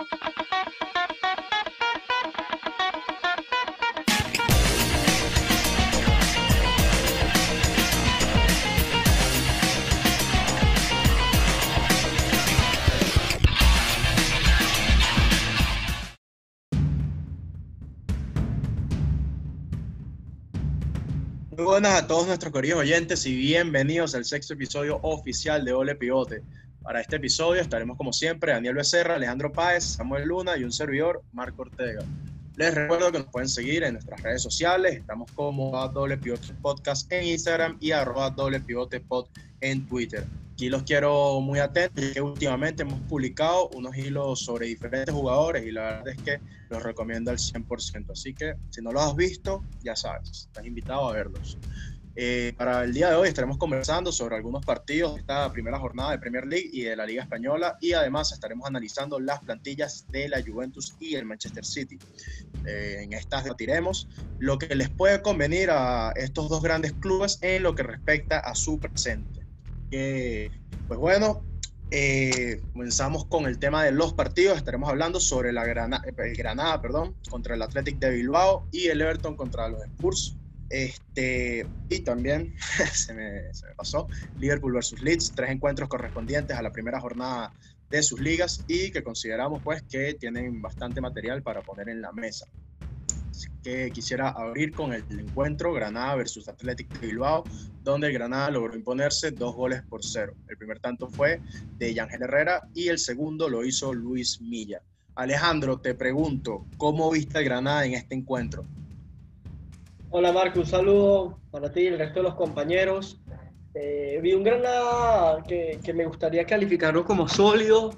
Muy buenas a todos nuestros queridos oyentes y bienvenidos al sexto episodio oficial de Ole Pivote. Para este episodio estaremos como siempre Daniel Becerra, Alejandro Páez, Samuel Luna y un servidor, Marco Ortega. Les recuerdo que nos pueden seguir en nuestras redes sociales, estamos como a Doble Pivote Podcast en Instagram y arroba Doble Pivote Pod en Twitter. Aquí los quiero muy atentos, que últimamente hemos publicado unos hilos sobre diferentes jugadores y la verdad es que los recomiendo al 100%. Así que si no los has visto, ya sabes, estás invitado a verlos. Eh, para el día de hoy estaremos conversando sobre algunos partidos de esta primera jornada de Premier League y de la Liga Española y además estaremos analizando las plantillas de la Juventus y el Manchester City. Eh, en estas debatiremos lo que les puede convenir a estos dos grandes clubes en lo que respecta a su presente. Eh, pues bueno, eh, comenzamos con el tema de los partidos. Estaremos hablando sobre la Granada, el Granada perdón, contra el Athletic de Bilbao y el Everton contra los Spurs. Este, y también se, me, pasó Liverpool versus Leeds, tres encuentros correspondientes a la primera jornada de sus ligas y que consideramos pues que tienen bastante material para poner en la mesa que quisiera abrir con el encuentro Granada versus Athletic de Bilbao, donde el Granada logró imponerse dos goles por cero. El primer tanto fue de Yángel Herrera y el segundo lo hizo Luis Milla. Alejandro, te pregunto, ¿cómo viste el Granada en este encuentro? Hola Marco, un saludo para ti y el resto de los compañeros. Eh, vi un Granada que, me gustaría calificarlo como sólido,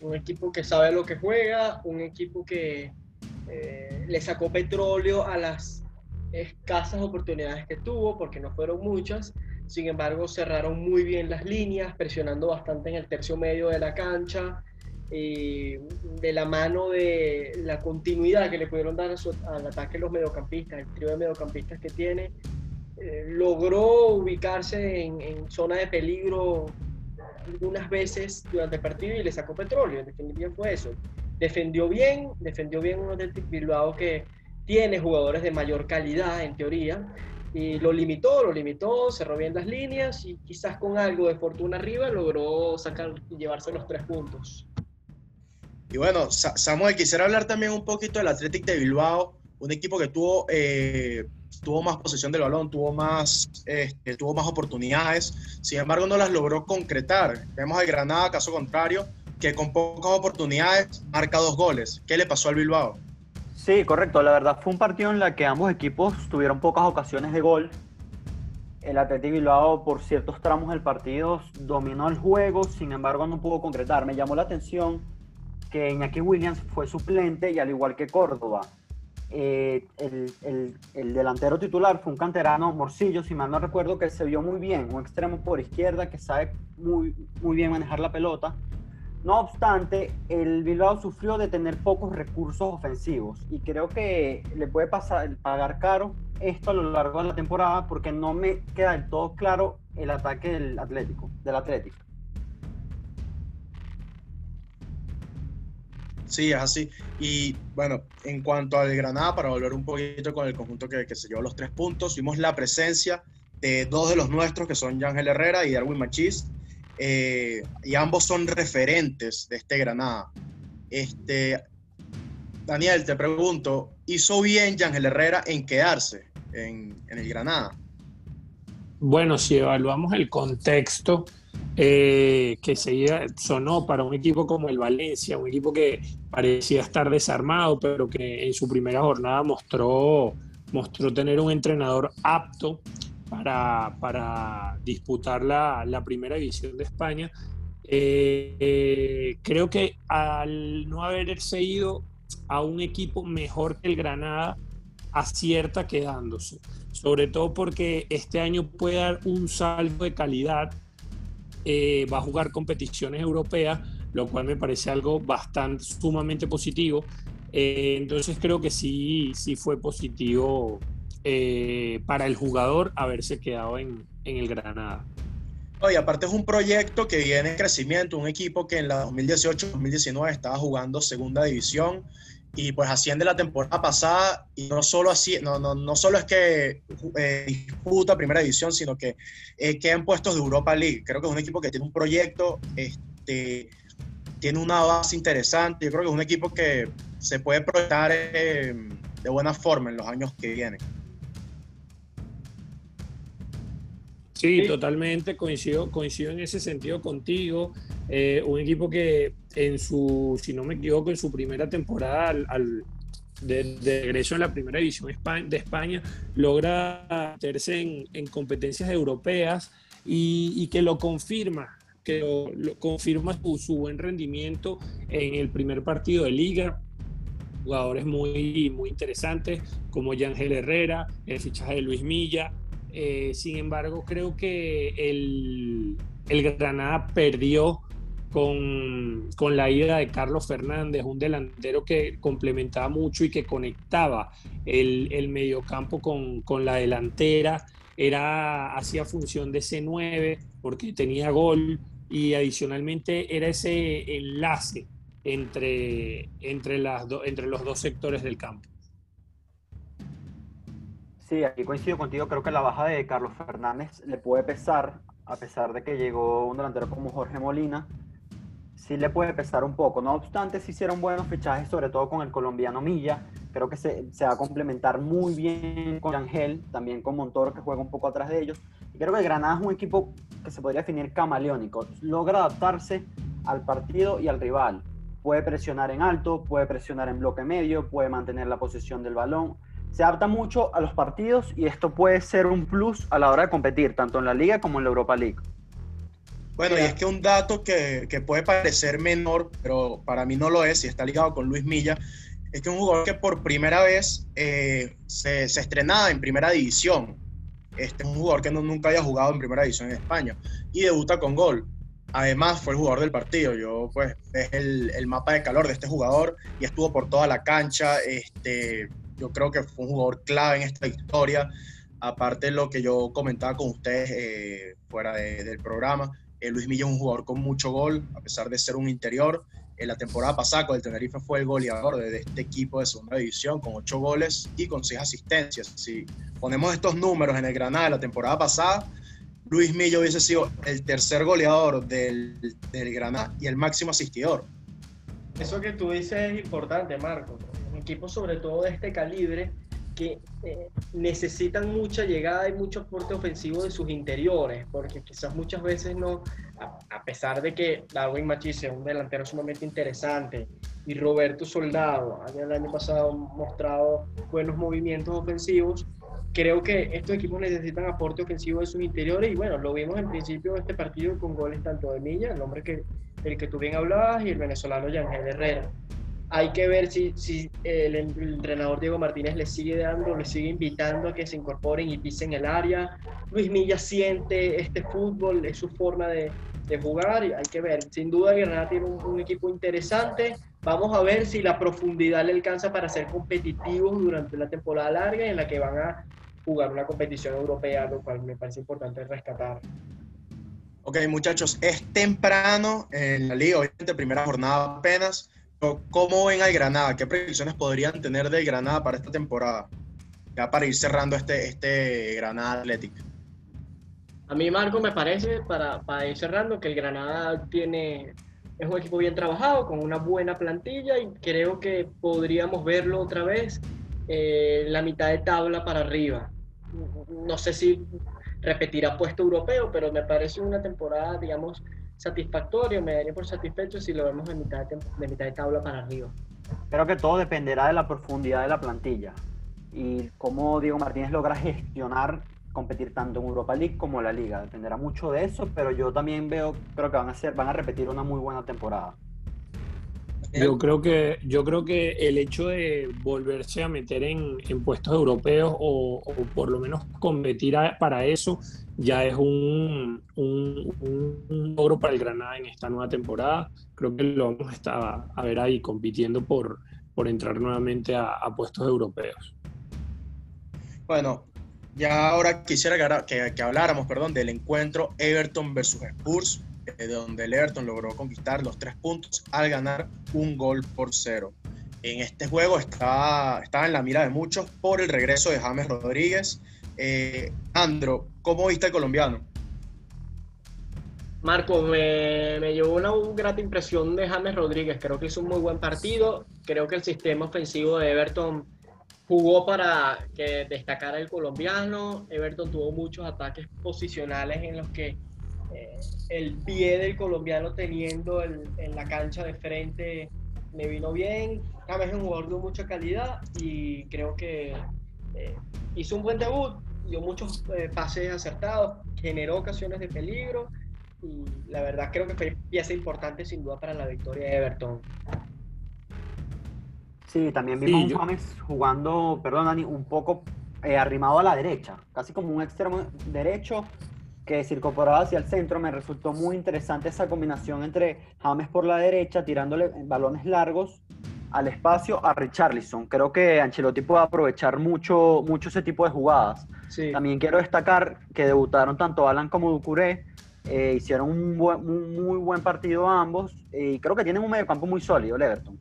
un equipo que sabe lo que juega, un equipo que, eh, le sacó petróleo a las escasas oportunidades que tuvo, porque no fueron muchas. Sin embargo, cerraron muy bien las líneas, presionando bastante en el tercio medio de la cancha, y de la mano de la continuidad que le pudieron dar al ataque los mediocampistas, el trío de mediocampistas que tiene, eh, logró ubicarse en, en, zona de peligro algunas veces durante el partido y le sacó petróleo. En definitiva fue eso defendió bien, defendió bien un Athletic Bilbao que tiene jugadores de mayor calidad en teoría y lo limitó, lo limitó, cerró bien las líneas y quizás con algo de fortuna arriba logró sacar y llevarse los tres puntos. Y bueno, Samuel, quisiera hablar también un poquito del Athletic de Bilbao, un equipo que tuvo, eh, tuvo más posesión del balón, tuvo más, este, tuvo más oportunidades, sin embargo no las logró concretar. Vemos al Granada, caso contrario, que con pocas oportunidades marca dos goles. ¿Qué le pasó al Bilbao? Sí, correcto. La verdad fue un partido en el que ambos equipos tuvieron pocas ocasiones de gol. El Atlético Bilbao por ciertos tramos del partido dominó el juego, sin embargo no pudo concretar. Me llamó la atención que Iñaki Williams fue suplente y al igual que Córdoba, eh, el, el, el, delantero titular fue un canterano, Morcillo, si mal no recuerdo, que se vio muy bien, un extremo por izquierda que sabe muy, muy bien manejar la pelota no obstante, el Bilbao sufrió de tener pocos recursos ofensivos y creo que le puede pasar, pagar caro esto a lo largo de la temporada porque no me queda del todo claro el ataque del Atlético, del Atlético. Sí, es así. Y bueno, en cuanto al Granada, para volver un poquito con el conjunto que, que se llevó los tres puntos, vimos la presencia de dos de los nuestros, que son Yángel Herrera y Darwin Machís, eh, y ambos son referentes de este Granada. Este, Daniel, te pregunto, ¿hizo bien Yangel Herrera en quedarse en, el Granada? Bueno, si evaluamos el contexto eh, que sonó para un equipo como el Valencia, un equipo que parecía estar desarmado, pero que en su primera jornada mostró, mostró tener un entrenador apto para, para disputar la, la, primera división de España. Eh, creo que al no haberse ido a un equipo mejor que el Granada, acierta quedándose. Sobre todo porque este año puede dar un salto de calidad, eh, va a jugar competiciones europeas, lo cual me parece algo bastante, sumamente positivo. entonces creo que sí, sí fue positivo eh, para el jugador haberse quedado en, en, el Granada. y aparte es un proyecto que viene en crecimiento, un equipo que en la 2018-2019 estaba jugando segunda división y pues asciende la temporada pasada y no solo así, no, no, no solo es que eh, disputa primera división, sino que eh, queda en puestos de Europa League. Creo que es un equipo que tiene un proyecto, este, tiene una base interesante. Yo creo que es un equipo que se puede proyectar eh, de buena forma en los años que vienen. Sí, totalmente, coincido, coincido en ese sentido contigo. Eh, un equipo que en su, si no me equivoco, en su primera temporada al, de, regreso en la primera división de España, logra meterse en, competencias europeas y, que lo confirma, que lo, confirma su, buen rendimiento en el primer partido de liga. Jugadores muy, muy interesantes como Yangel Herrera, el fichaje de Luis Milla, eh, sin embargo, creo que el, Granada perdió con, la ida de Carlos Fernández, un delantero que complementaba mucho y que conectaba el, mediocampo con, la delantera. Era, hacía función de C9 porque tenía gol y adicionalmente era ese enlace entre, entre, las entre los dos sectores del campo. Sí, aquí coincido contigo. Creo que la baja de Carlos Fernández le puede pesar, a pesar de que llegó un delantero como Jorge Molina. Sí le puede pesar un poco. No obstante, se hicieron buenos fichajes, sobre todo con el colombiano Milla. Creo que se, va a complementar muy bien con Ángel, también con Montoro, que juega un poco atrás de ellos. Y creo que Granada es un equipo que se podría definir camaleónico. Logra adaptarse al partido y al rival. Puede presionar en alto, puede presionar en bloque medio, puede mantener la posición del balón se adapta mucho a los partidos y esto puede ser un plus a la hora de competir, tanto en la liga como en la Europa League. Bueno, y es que un dato que, que, puede parecer menor, pero para mí no lo es, y está ligado con Luis Milla, es que un jugador que por primera vez eh, se, se, estrenaba en primera división. Este es un jugador que no, nunca había jugado en primera división en España y debuta con gol. Además, fue el jugador del partido. Yo, pues, es el, el mapa de calor de este jugador y estuvo por toda la cancha. Este, yo creo que fue un jugador clave en esta historia. Aparte de lo que yo comentaba con ustedes eh, fuera del programa, eh, Luis Milla es un jugador con mucho gol, a pesar de ser un interior. En la temporada pasada con el Tenerife fue el goleador de este equipo de segunda división con ocho goles y con seis asistencias. Si ponemos estos números en el Granada de la temporada pasada, Luis Milla hubiese sido el tercer goleador del, del Granada y el máximo asistidor. Eso que tú dices es importante, Marco equipos sobre todo de este calibre que eh, necesitan mucha llegada y mucho aporte ofensivo de sus interiores, porque quizás muchas veces no, a, pesar de que Darwin Machis es un delantero sumamente interesante y Roberto Soldado el año pasado mostrado buenos movimientos ofensivos, creo que estos equipos necesitan aporte ofensivo de sus interiores y bueno, lo vimos en principio de este partido con goles tanto de Milla, el hombre que, el que tú bien hablabas, y el venezolano Yangel Herrera hay que ver si, si el, entrenador Diego Martínez le sigue dando, le sigue invitando a que se incorporen y pisen el área. Luis Milla siente este fútbol, es su forma de, de jugar hay que ver. Sin duda Granada tiene un, equipo interesante. Vamos a ver si la profundidad le alcanza para ser competitivos durante la temporada larga en la que van a jugar una competición europea, lo cual me parece importante rescatar. Ok, muchachos, es temprano en la liga, obviamente primera jornada apenas ¿Cómo ven al Granada? ¿Qué predicciones podrían tener del Granada para esta temporada? Ya para ir cerrando este, este Granada Athletic. A mí, Marco, me parece, para, para, ir cerrando, que el Granada tiene, es un equipo bien trabajado, con una buena plantilla y creo que podríamos verlo otra vez eh, la mitad de tabla para arriba. No sé si repetirá puesto europeo, pero me parece una temporada, digamos, satisfactorio, me daría por satisfecho si lo vemos de mitad de, mitad de tabla para arriba. Creo que todo dependerá de la profundidad de la plantilla y cómo Diego Martínez logra gestionar competir tanto en Europa League como en la Liga. Dependerá mucho de eso, pero yo también veo, creo que van a hacer, van a repetir una muy buena temporada. Yo creo que, yo creo que el hecho de volverse a meter en, puestos europeos o, por lo menos competir para eso ya es un, un, logro para el Granada en esta nueva temporada. Creo que lo vamos a estar a ver ahí compitiendo por, por entrar nuevamente a, puestos europeos. Bueno, Ya ahora quisiera que, que, habláramos perdón, del encuentro Everton versus Spurs, de donde el Everton logró conquistar los tres puntos al ganar un gol por cero. En este juego está, estaba en la mira de muchos por el regreso de James Rodríguez. Eh, Andro, ¿cómo viste el colombiano? Marco, me, me llevó una, grata impresión de James Rodríguez. Creo que hizo un muy buen partido. Creo que el sistema ofensivo de Everton jugó para que destacara el colombiano. Everton tuvo muchos ataques posicionales en los que eh, el pie del colombiano teniendo en la cancha de frente le vino bien. James es un jugador de mucha calidad y creo que eh, hizo un buen debut, dio muchos eh, pases acertados, generó ocasiones de peligro y la verdad creo que fue pieza importante sin duda para la victoria de Everton. Sí, también vimos a James jugando, perdón Dani, un poco eh, arrimado a la derecha, casi como un extremo derecho que se incorporaba hacia el centro. Me resultó muy interesante esa combinación entre James por la derecha, tirándole balones largos al espacio a Richarlison. Creo que Ancelotti puede aprovechar mucho, mucho ese tipo de jugadas. También quiero destacar que debutaron tanto Alan como Ducuré eh, hicieron un, muy buen partido ambos y creo que tienen un mediocampo muy sólido, el Everton.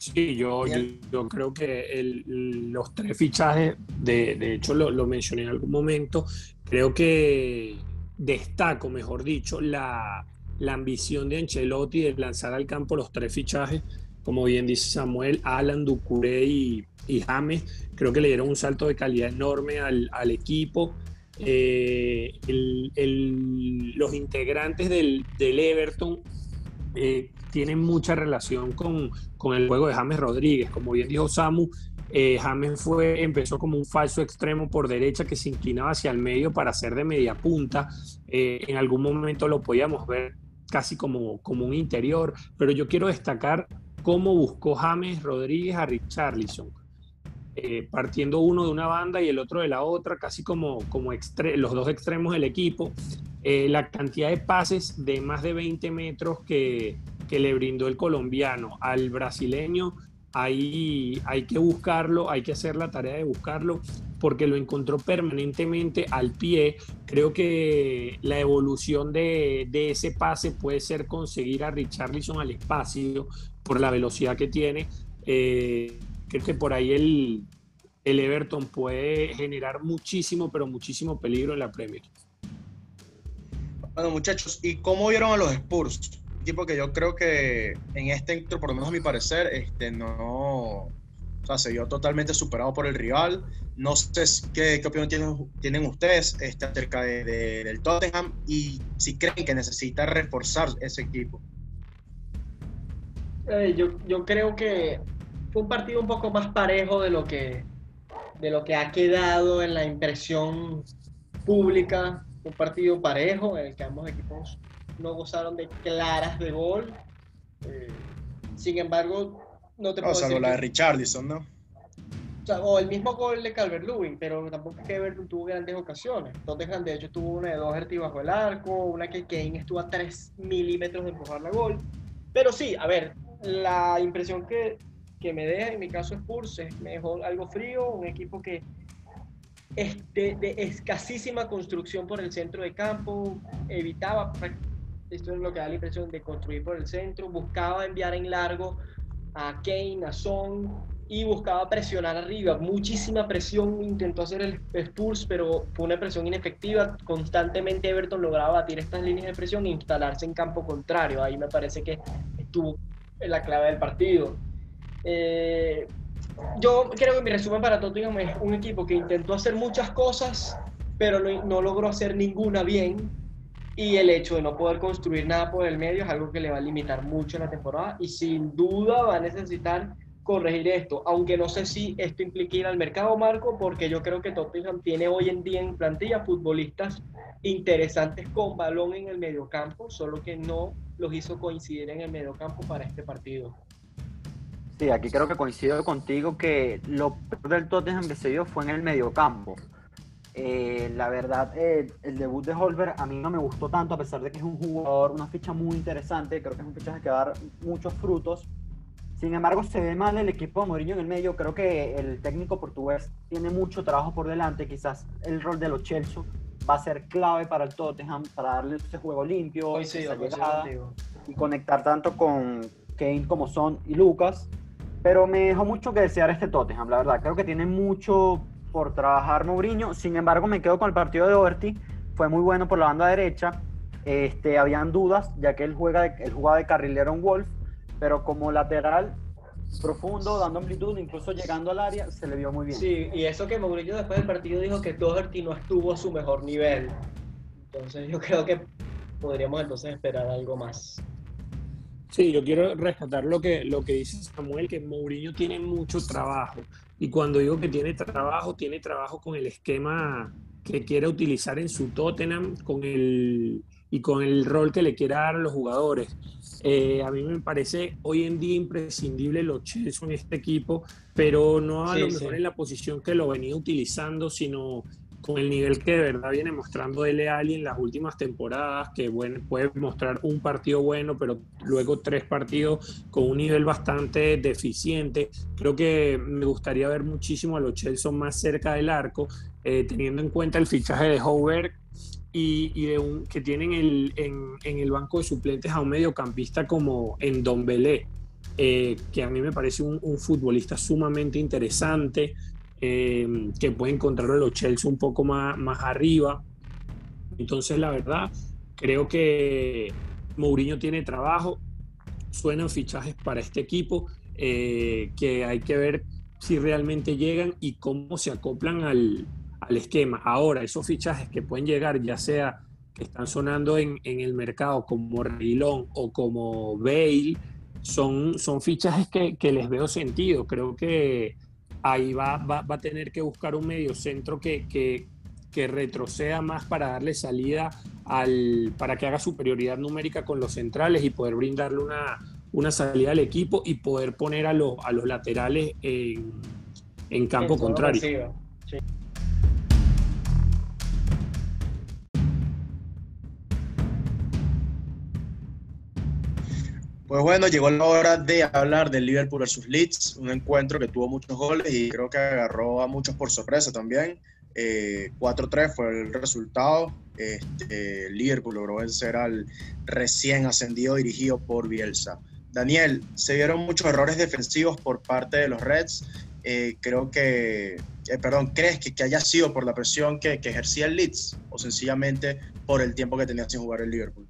Sí, yo, yo, creo que los tres fichajes, de, de hecho lo, lo, mencioné en algún momento, creo que destaco, mejor dicho, la, la ambición de Ancelotti de lanzar al campo los tres fichajes, como bien dice Samuel, Alan, Ducuré y, y James, creo que le dieron un salto de calidad enorme al, al equipo. Eh, los integrantes del, Everton eh, tienen mucha relación con, el juego de James Rodríguez. Como bien dijo Samu, eh, James fue, empezó como un falso extremo por derecha que se inclinaba hacia el medio para hacer de media punta. en algún momento lo podíamos ver casi como, como un interior, pero yo quiero destacar cómo buscó James Rodríguez a Richarlison. Eh, partiendo uno de una banda y el otro de la otra, casi como, como los dos extremos del equipo. Eh, la cantidad de pases de más de 20 metros que, que le brindó el colombiano al brasileño, ahí hay que buscarlo, hay que hacer la tarea de buscarlo, porque lo encontró permanentemente al pie. Creo que la evolución de, de ese pase puede ser conseguir a Richarlison al espacio por la velocidad que tiene. Eh, Creo que por ahí el, el Everton puede generar muchísimo, pero muchísimo peligro en la Premier. Bueno, muchachos, ¿y cómo vieron a los Spurs? Equipo que yo creo que en este por lo menos a mi parecer, este, no, o sea, se vio totalmente superado por el rival. No sé qué, qué opinión tienen, tienen ustedes este, acerca de, del Tottenham y si creen que necesita reforzar ese equipo. Eh, yo, yo creo que fue un partido un poco más parejo de lo que, de lo que ha quedado en la impresión pública. Un partido parejo en el que ambos equipos no gozaron de claras de gol. Eh, sin embargo, no te puedo decir. la de Richardson, ¿no? O, el mismo gol de Calvert Lewin, pero tampoco es que Everton tuvo grandes ocasiones. Tottenham, de hecho, tuvo una de dos bajo el arco, una que Kane estuvo a 3 milímetros de empujar la gol. Pero sí, a ver, la impresión que que me deja, en mi caso es mejor algo frío, un equipo que es de, escasísima construcción por el centro de campo, evitaba, esto es lo que da la impresión de construir por el centro, buscaba enviar en largo a Kane, a Son y buscaba presionar arriba, muchísima presión intentó hacer el Spurs, pero fue una presión inefectiva, constantemente Everton lograba batir estas líneas de presión e instalarse en campo contrario, ahí me parece que estuvo la clave del partido. Eh, yo creo que mi resumen para Tottenham es un equipo que intentó hacer muchas cosas, pero no, logró hacer ninguna bien. Y el hecho de no poder construir nada por el medio es algo que le va a limitar mucho en la temporada y sin duda va a necesitar corregir esto, aunque no sé si esto implica ir al mercado, Marco, porque yo creo que Tottenham tiene hoy en día en plantilla futbolistas interesantes con balón en el mediocampo, solo que no los hizo coincidir en el mediocampo para este partido. Sí, aquí creo que coincido contigo que lo peor del Tottenham que se dio fue en el mediocampo. Eh, la verdad, eh, el debut de Holberg a mí no me gustó tanto, a pesar de que es un jugador, una ficha muy interesante, creo que es un fichaje que va a dar muchos frutos. Sin embargo, se ve mal el equipo de Mourinho en el medio. Creo que el técnico portugués tiene mucho trabajo por delante. Quizás el rol de los Chelsea va a ser clave para el Tottenham, para darle ese juego limpio, esa llegada, y conectar tanto con Kane como Son y Lucas. Pero me dejó mucho que desear este Tottenham, la verdad. Creo que tiene mucho por trabajar Mourinho. Sin embargo, me quedo con el partido de Overty. Fue muy bueno por la banda derecha. Este, habían dudas, ya que él, juega de, él jugaba de carrilero en Wolf, pero como lateral profundo, dando amplitud, incluso llegando al área, se le vio muy bien. Sí, y eso que Mourinho después del partido dijo que Doherty no estuvo a su mejor nivel. Entonces yo creo que podríamos entonces esperar algo más. Sí, yo quiero rescatar lo que, lo que dice Samuel, que Mourinho tiene mucho trabajo. Y cuando digo que tiene trabajo, tiene trabajo con el esquema que quiere utilizar en su Tottenham, con el, y con el rol que le quiera dar a los jugadores. Eh, a mí me parece hoy en día imprescindible los Chelsea en este equipo, pero no a lo mejor en la posición que lo venía utilizando, sino con el nivel que de verdad viene mostrando Dele Alli en las últimas temporadas, que bueno, puede mostrar un partido bueno, pero luego tres partidos con un nivel bastante deficiente. Creo que me gustaría ver muchísimo a los Chelsea más cerca del arco, eh, teniendo en cuenta el fichaje de Howard y, que tienen en, el banco de suplentes a un mediocampista como en Don Belé, eh, que a mí me parece un futbolista sumamente interesante. Em, que puede encontrar a los Chelsea un poco más, más arriba. Entonces, la verdad, creo que Mourinho tiene trabajo, suenan fichajes para este equipo, eh, que hay que ver si realmente llegan y cómo se acoplan al, al, esquema. Ahora, esos fichajes que pueden llegar, ya sea que están sonando en, en el mercado como Reilón o como Bale, son, son fichajes que, que les veo sentido. Creo que ahí va, va, a tener que buscar un medio centro que, que, que, retroceda más para darle salida al, para que haga superioridad numérica con los centrales y poder brindarle una, una salida al equipo y poder poner a los, a los laterales en, en campo contrario. Pues bueno, llegó la hora de hablar del Liverpool versus Leeds, un encuentro que tuvo muchos goles y creo que agarró a muchos por sorpresa también. 4-3 eh, fue el resultado. Este, Liverpool logró vencer al recién ascendido dirigido por Bielsa. Daniel, se vieron muchos errores defensivos por parte de los Reds. Eh, creo que, eh, perdón, ¿crees que, que, haya sido por la presión que, que ejercía el Leeds o sencillamente por el tiempo que tenía sin jugar el Liverpool?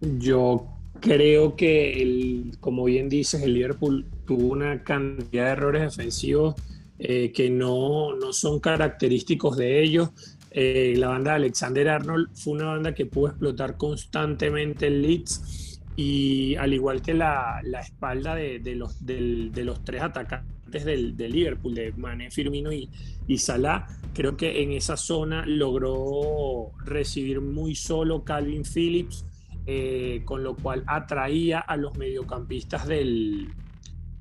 Yo Creo que, el, como bien dices, el Liverpool tuvo una cantidad de errores defensivos eh, que no, no, son característicos de ellos. Eh, la banda de Alexander Arnold fue una banda que pudo explotar constantemente el Leeds y al igual que la, la espalda de, de los, de, los tres atacantes del, de Liverpool, de Mané, Firmino y, y Salah, creo que en esa zona logró recibir muy solo Calvin Phillips eh, con lo cual atraía a los mediocampistas del,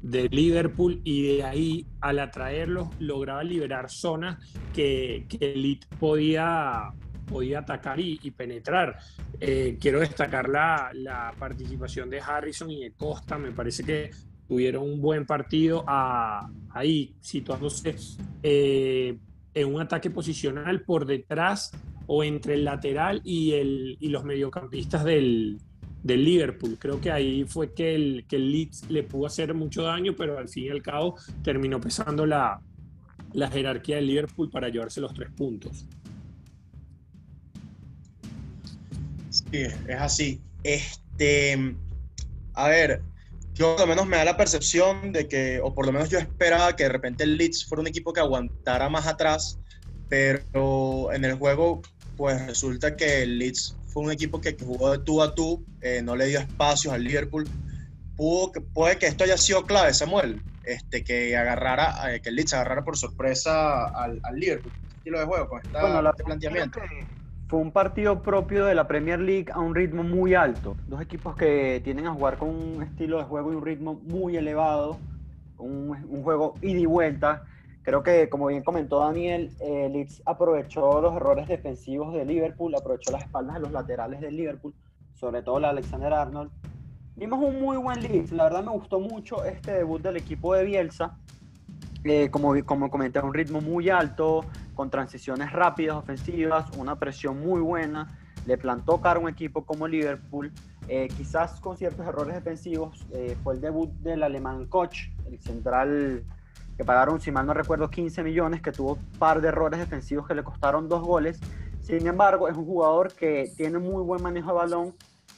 Liverpool y de ahí al atraerlos lograba liberar zonas que, que Elite podía, podía atacar y, penetrar. Eh, quiero destacar la, la, participación de Harrison y de Costa, me parece que tuvieron un buen partido ahí, situándose eh, en un ataque posicional por detrás o entre el lateral y, el, y los mediocampistas del, del Liverpool. Creo que ahí fue que el, que el Leeds le pudo hacer mucho daño, pero al fin y al cabo terminó pesando la, la jerarquía del Liverpool para llevarse los tres puntos. Sí, es así. Este, a ver, yo por lo menos me da la percepción de que, o por lo menos yo esperaba que de repente el Leeds fuera un equipo que aguantara más atrás, pero en el juego pues resulta que el Leeds fue un equipo que, jugó de tú a tú, eh, no le dio espacios al Liverpool. Pudo, puede que esto haya sido clave, Samuel, este, que agarrara, eh, que el Leeds agarrara por sorpresa al, Liverpool. estilo de juego, con este planteamiento. Fue un partido propio de la Premier League a un ritmo muy alto. Dos equipos que tienden a jugar con un estilo de juego y un ritmo muy elevado, un, un juego ida y vuelta Creo que, como bien comentó Daniel, eh, Leeds aprovechó los errores defensivos de Liverpool, aprovechó las espaldas de los laterales de Liverpool, sobre todo la Alexander Arnold, Vimos un muy buen Leeds, la verdad me gustó mucho este debut del equipo de Bielsa. Eh, como, como comenté, un ritmo muy alto, con transiciones rápidas, ofensivas, una presión muy buena. Le plantó cara a un equipo como Liverpool, eh, quizás con ciertos errores defensivos. Eh, fue el debut del alemán Koch, el central que pagaron, si mal no recuerdo, 15 millones, que tuvo un par de errores defensivos que le costaron dos goles. Sin embargo, es un jugador que tiene muy buen manejo de balón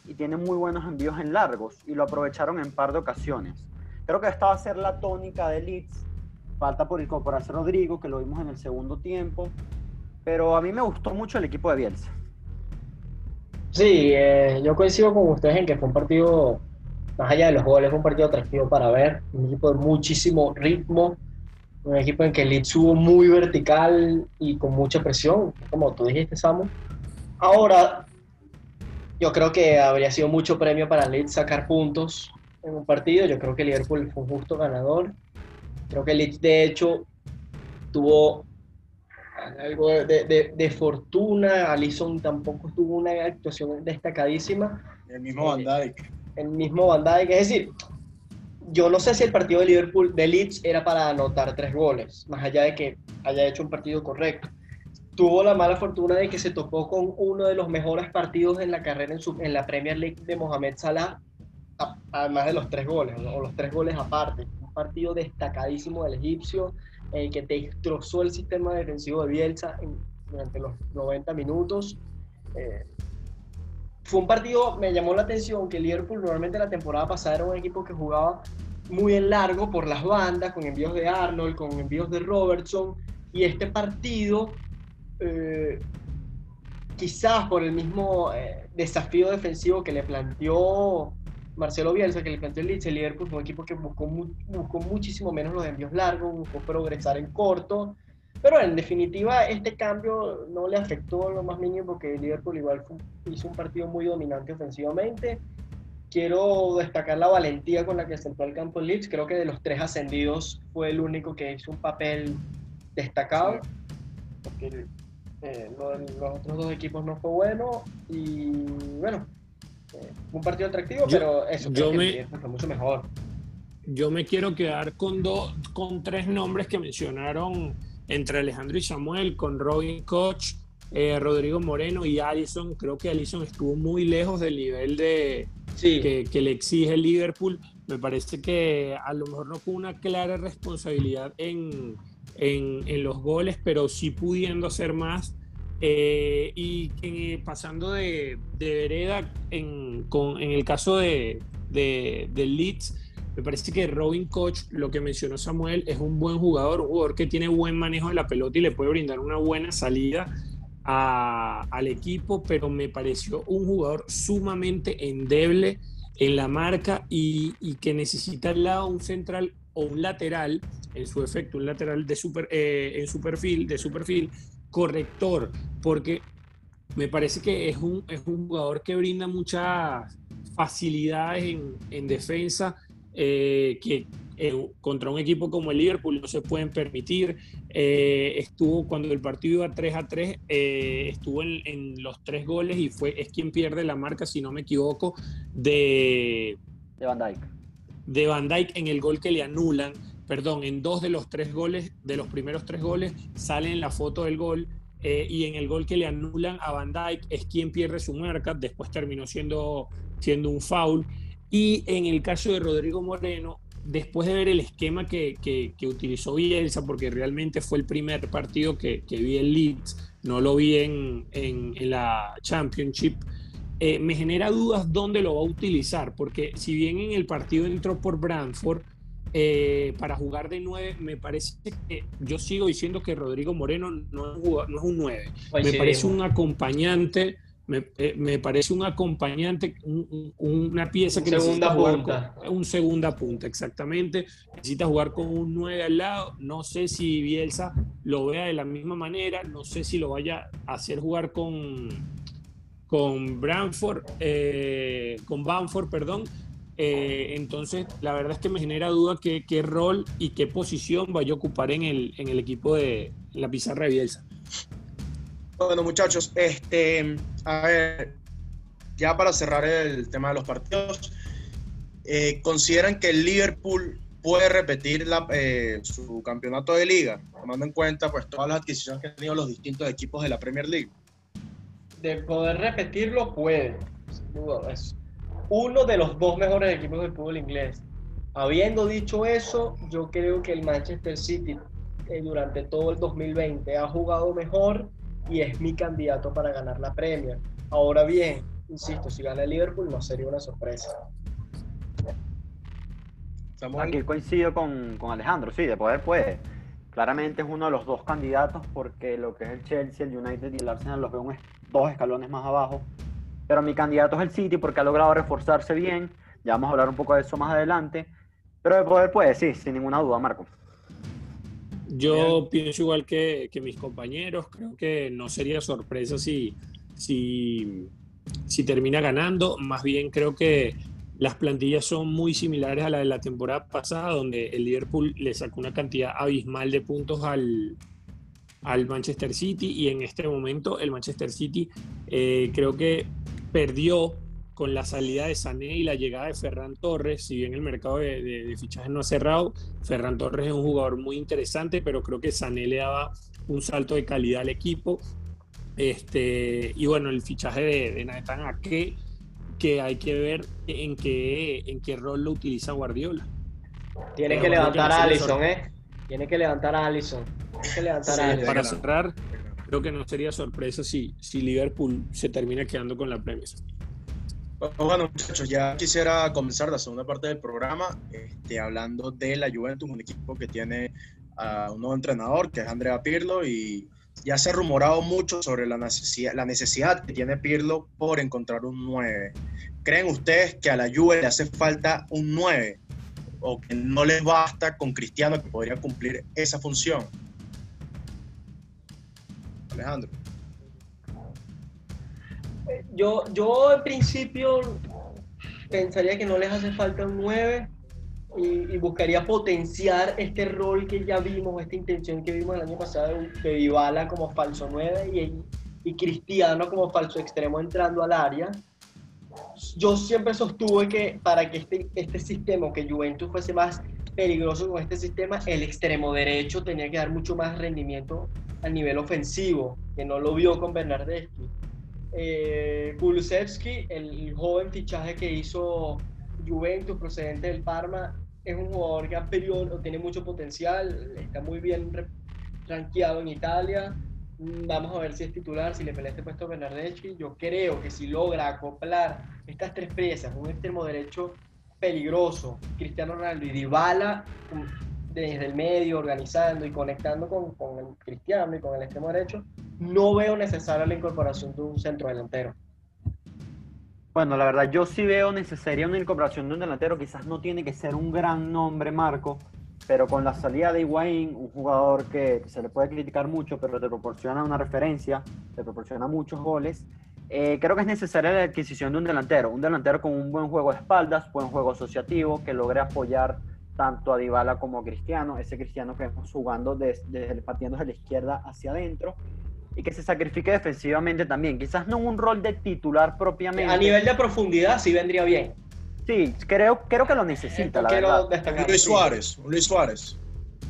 y tiene muy buenos envíos en largos y lo aprovecharon en par de ocasiones. Creo que esta va a ser la tónica de Leeds Falta por incorporarse Rodrigo, que lo vimos en el segundo tiempo. Pero a mí me gustó mucho el equipo de Bielsa. Sí, eh, yo coincido con ustedes en que fue un partido, más allá de los goles, fue un partido atractivo para ver. Un equipo de muchísimo ritmo. Un equipo en que el Leeds hubo muy vertical y con mucha presión, como tú dijiste, Samu. Ahora, yo creo que habría sido mucho premio para Leeds sacar puntos en un partido. Yo creo que Liverpool fue un justo ganador. Creo que Leeds, de hecho, tuvo algo de, fortuna. Alison tampoco tuvo una actuación destacadísima. El mismo Van Dijk. El mismo Van Dijk. Es decir, yo no sé si el partido de Liverpool, de Leeds, era para anotar tres goles, más allá de que haya hecho un partido correcto. Tuvo la mala fortuna de que se topó con uno de los mejores partidos en la carrera en, la Premier League de Mohamed Salah, además de los tres goles, o los tres goles aparte partido destacadísimo del egipcio, eh, que destrozó el sistema defensivo de Bielsa durante los 90 minutos. Eh, fue un partido, me llamó la atención que Liverpool normalmente la temporada pasada era un equipo que jugaba muy en largo por las bandas, con envíos de Arnold, con envíos de Robertson, y este partido, eh, quizás por el mismo desafío defensivo que le planteó Marcelo Bielsa, que le planteó el Liverpool fue un equipo que buscó, buscó muchísimo menos los envíos largos, buscó progresar en corto, pero en definitiva este cambio no le afectó lo más mínimo porque Liverpool igual hizo un partido muy dominante ofensivamente. Quiero destacar la valentía con la que se entró al campo el Leeds, creo que de los tres ascendidos fue el único que hizo un papel destacado, porque eh, los otros dos equipos no fue bueno y bueno, un partido atractivo, pero eso yo me, fue mucho mejor. Yo me quiero quedar con, dos, con tres nombres que mencionaron entre Alejandro y Samuel, con Robin Koch, eh, Rodrigo Moreno y Allison. Creo que Allison estuvo muy lejos del nivel de, que, le exige Liverpool. Me parece que a lo mejor no con una clara responsabilidad en, en, en los goles, pero sí pudiendo hacer más eh, y pasando de, de vereda en, con, en, el caso de, de, Leeds, me parece que Robin Koch, lo que mencionó Samuel, es un buen jugador, un jugador que tiene buen manejo de la pelota y le puede brindar una buena salida al equipo, pero me pareció un jugador sumamente endeble en la marca y, y, que necesita al lado un central o un lateral, en su efecto, un lateral de super, eh, en su perfil, de su perfil, corrector, porque me parece que es un, es un jugador que brinda muchas facilidades en, en defensa eh, que eh, contra un equipo como el Liverpool no se pueden permitir. Eh, estuvo cuando el partido iba 3 a 3, estuvo en, en, los tres goles y fue, es quien pierde la marca, si no me equivoco, de, de Van Dijk. De Van Dijk en el gol que le anulan perdón, en dos de los tres goles, de los primeros tres goles, sale en la foto del gol y en el gol que le anulan a Van Dyke es quien pierde su marca, después terminó siendo, siendo un foul. Y en el caso de Rodrigo Moreno, después de ver el esquema que, que, utilizó Bielsa, porque realmente fue el primer partido que, que vi en Leeds, no lo vi en, en, la Championship, eh, me genera dudas dónde lo va a utilizar, porque si bien en el partido entró por Brantford, eh, para jugar de 9, me parece que yo sigo diciendo que Rodrigo Moreno no es un, no es un 9. me parece un acompañante. Me, eh, me, parece un acompañante, una pieza que segunda punta. un segunda punta, exactamente. Necesita jugar con un 9 al lado. No sé si Bielsa lo vea de la misma manera. No sé si lo vaya a hacer jugar con, con Branford, eh, con Banford, perdón eh, entonces, la verdad es que me genera duda qué, qué, rol y qué posición vaya a ocupar en el, en el equipo de la pizarra de Bielsa. Bueno, muchachos, este, a ver, ya para cerrar el tema de los partidos, eh, ¿consideran que el Liverpool puede repetir eh, su campeonato de liga, tomando en cuenta pues todas las adquisiciones que han tenido los distintos equipos de la Premier League? De poder repetirlo, puede. Es uno de los dos mejores equipos del fútbol inglés. Habiendo dicho eso, yo creo que el Manchester City eh, durante todo el 2020 ha jugado mejor y es mi candidato para ganar la Premier. Ahora bien, insisto, si gana el Liverpool no sería una sorpresa. Aquí coincido con, con, Alejandro, sí, de poder puede. Claramente es uno de los dos candidatos porque lo que es el Chelsea, el United y el Arsenal los veo dos escalones más abajo. Pero mi candidato es el City porque ha logrado reforzarse bien. Ya vamos a hablar un poco de eso más adelante. Pero de poder puede, sí, sin ninguna duda, Marco. Yo pienso igual que, que, mis compañeros. Creo que no sería sorpresa si, si, si termina ganando. Más bien creo que las plantillas son muy similares a la de la temporada pasada, donde el Liverpool le sacó una cantidad abismal de puntos al, al Manchester City y en este momento el Manchester City eh, creo que perdió con la salida de Sané y la llegada de Ferran Torres, si bien el mercado de, de, fichajes no ha cerrado, Ferran Torres es un jugador muy interesante, pero creo que Sané le daba un salto de calidad al equipo. Este, y bueno, el fichaje de, de Nathan Ake que hay que ver en qué, en qué rol lo utiliza Guardiola. Tiene que levantar a Allison, ¿eh? Tiene que levantar a Allison. Tiene que levantar a Allison. Para cerrar, creo que no sería sorpresa si, si Liverpool se termina quedando con la Premier. Bueno, muchachos, ya quisiera comenzar la segunda parte del programa este, hablando de la Juventus, un equipo que tiene a un nuevo entrenador, que es Andrea Pirlo, y ya se ha rumorado mucho sobre la necesidad, la necesidad que tiene Pirlo por encontrar un 9. ¿Creen ustedes que a la Juve le hace falta un 9? ¿O que no les basta con Cristiano que podría cumplir esa función? Alejandro. Yo, yo en principio pensaría que no les hace falta un 9 y, buscaría potenciar este rol que ya vimos, esta intención que vimos el año pasado de Dybala como falso 9 y, Cristiano como falso extremo entrando al área. Yo siempre sostuve que para que este, este sistema, que Juventus fuese más peligroso con este sistema, el extremo derecho tenía que dar mucho más rendimiento a nivel ofensivo, que no lo vio con Bernardeschi. Eh, el joven fichaje que hizo Juventus procedente del Parma, es un jugador que ha periodo, tiene mucho potencial, está muy bien rankeado en Italia. Vamos a ver si es titular, si le pelea este puesto a Bernardeschi. Yo creo que si logra acoplar estas tres piezas, un extremo derecho peligroso, Cristiano Ronaldo y Dybala desde el medio, organizando y conectando con, con el Cristiano y con el extremo derecho, no veo necesaria la incorporación de un centro delantero. Bueno, la verdad, yo sí veo necesaria una incorporación de un delantero. Quizás no tiene que ser un gran nombre, Marco, pero con la salida de Higuaín, un jugador que, se le puede criticar mucho, pero te proporciona una referencia, te proporciona muchos goles. Eh, creo que es necesaria la adquisición de un delantero, un delantero con un buen juego de espaldas, buen juego asociativo, que logre apoyar tanto a Dybala como a Cristiano, ese Cristiano que vemos jugando desde, desde partiendo de la izquierda hacia adentro y que se sacrifique defensivamente también. Quizás no un rol de titular propiamente. A nivel de profundidad sí vendría bien. Sí, creo, creo que lo necesita, la verdad. Luis Suárez, Luis Suárez.